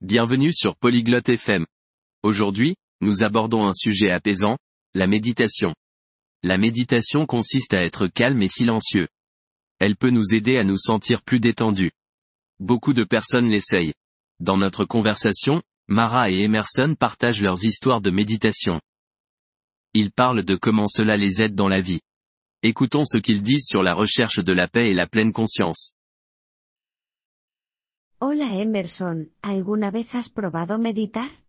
Bienvenue sur Polyglotte FM. Aujourd'hui, nous abordons un sujet apaisant, la méditation. La méditation consiste à être calme et silencieux. Elle peut nous aider à nous sentir plus détendus. Beaucoup de personnes l'essayent. Dans notre conversation, Mara et Emerson partagent leurs histoires de méditation. Ils parlent de comment cela les aide dans la vie. Écoutons ce qu'ils disent sur la recherche de la paix et la pleine conscience. Hola Emerson, ¿alguna vez has probado meditar?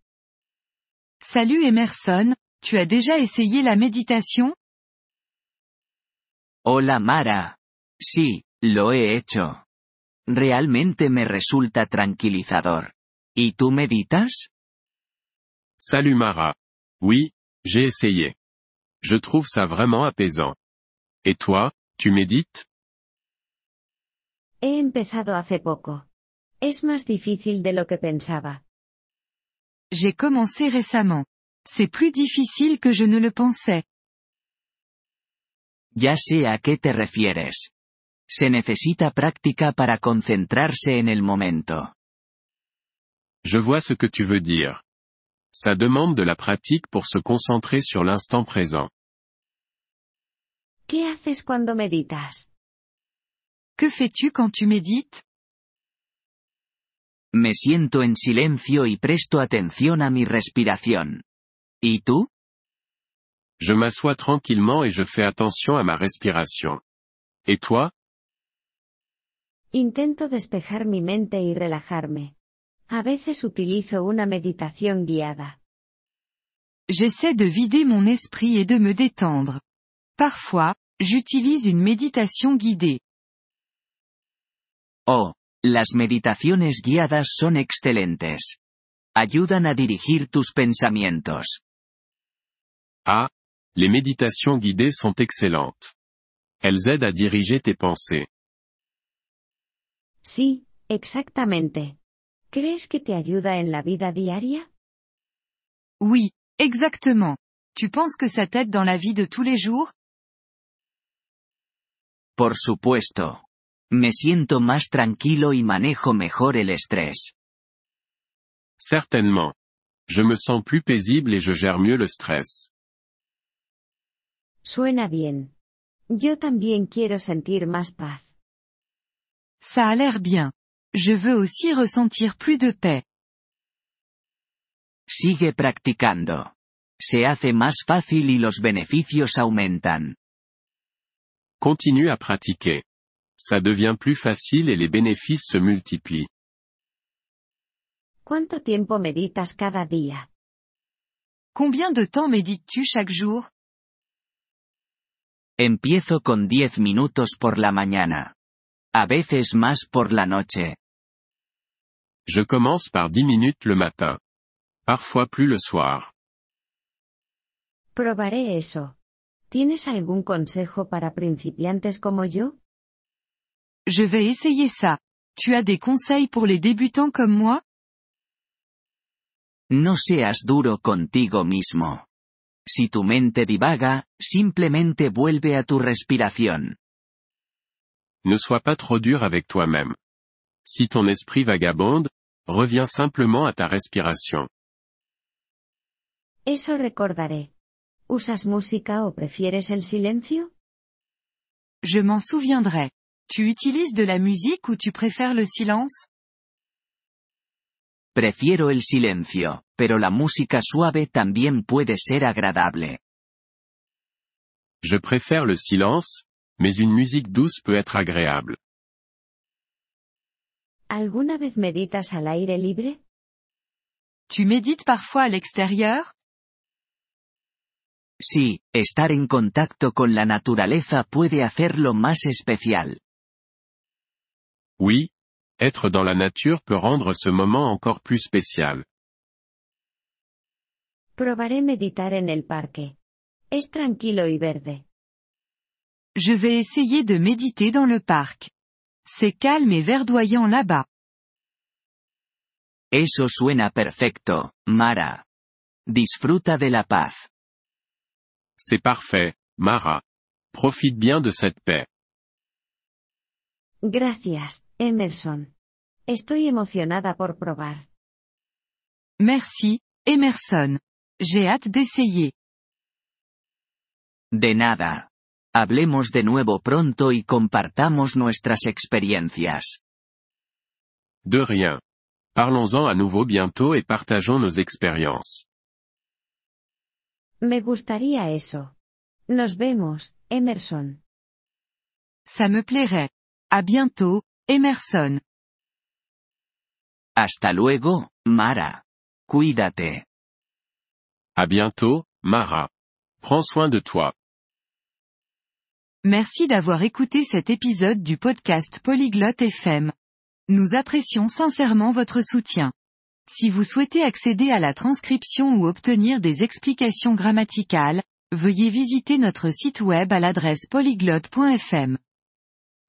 Salut Emerson, tu as déjà essayé la méditation? Hola Mara. Sí, lo he hecho. Realmente me resulta tranquilizador. ¿Y tú meditas? Salut Mara. Oui, j'ai essayé. Je trouve ça vraiment apaisant. Et toi, tu médites? He empezado hace poco. Es más difícil de lo que pensaba. J'ai commencé récemment. C'est plus difficile que je ne le pensais. Ya sé a qué te refieres. Se necesita práctica para concentrarse en el momento. Je vois ce que tu veux dire. Ça demande de la pratique pour se concentrer sur l'instant présent. ¿Qué haces cuando meditas? Que fais-tu quand tu médites? Me siento en silencio y presto atención a mi respiración. ¿Y tú? Je m'assois tranquillement et je fais attention à ma respiration. Et toi? Intento despejar mi mente y relajarme. A veces utilizo una meditación guiada. J'essaie de vider mon esprit et de me détendre. Parfois, j'utilise une méditation guidée. Oh, las meditaciones guiadas son excelentes. Ayudan a dirigir tus pensamientos. Ah, les méditations guidées sont excellentes. Elles aident à diriger tes pensées. Sí, exactamente. ¿Crees que te ayuda en la vida diaria? Oui, exactement. Tu penses que ça t'aide dans la vie de tous les jours? Por supuesto. Me siento más tranquilo y manejo mejor el estrés. Certainement. Je me sens plus paisible et je gère mieux le stress. Suena bien. Yo también quiero sentir más paz. Ça a l'air bien. Je veux aussi ressentir plus de paix. Sigue practicando. Se hace más fácil y los beneficios aumentan. Continue à pratiquer. Ça devient plus facile et les bénéfices se multiplient. ¿Cuánto tiempo meditas cada día? Combien de temps médites-tu chaque jour? Empiezo con 10 minutos por la mañana. A veces más por la noche. Je commence par 10 minutes le matin. Parfois plus le soir. Probaré eso. ¿Tienes algún consejo para principiantes como yo? Je vais essayer ça. Tu as des conseils pour les débutants comme moi? No seas duro contigo mismo. Si tu mente divaga, simplemente vuelve a tu respiración. Ne sois pas trop dur avec toi-même. Si ton esprit vagabonde, reviens simplement à ta respiration. Eso recordaré. ¿Usas música o prefieres el silencio? Je m'en souviendrai. Tu utilises de la musique ou tu préfères le silence? Prefiero el silencio, pero la música suave también puede ser agradable. Je préfère le silence, mais une musique douce peut être agréable. ¿Alguna vez meditas al aire libre? Tu médites parfois à l'extérieur? Sí, estar en contacto con la naturaleza puede hacerlo más especial. Oui, être dans la nature peut rendre ce moment encore plus spécial. Probaré meditar en el parque. Es tranquilo y verde. Je vais essayer de méditer dans le parc. C'est calme et verdoyant là-bas. Eso suena perfecto, Mara. Disfruta de la paz. C'est parfait, Mara. Profite bien de cette paix. Gracias, Emerson. Estoy emocionada por probar. Merci, Emerson. J'ai hâte d'essayer. De nada. Hablemos de nuevo pronto y compartamos nuestras experiencias. De rien. Parlons-en à nouveau bientôt et partageons nos expériences. Me gustaría eso. Nos vemos, Emerson. Ça me plairait. À bientôt, Emerson. Hasta luego, Mara. Cuídate. À bientôt, Mara. Prends soin de toi. Merci d'avoir écouté cet épisode du podcast Polyglotte FM. Nous apprécions sincèrement votre soutien. Si vous souhaitez accéder à la transcription ou obtenir des explications grammaticales, veuillez visiter notre site web à l'adresse polyglotte.fm.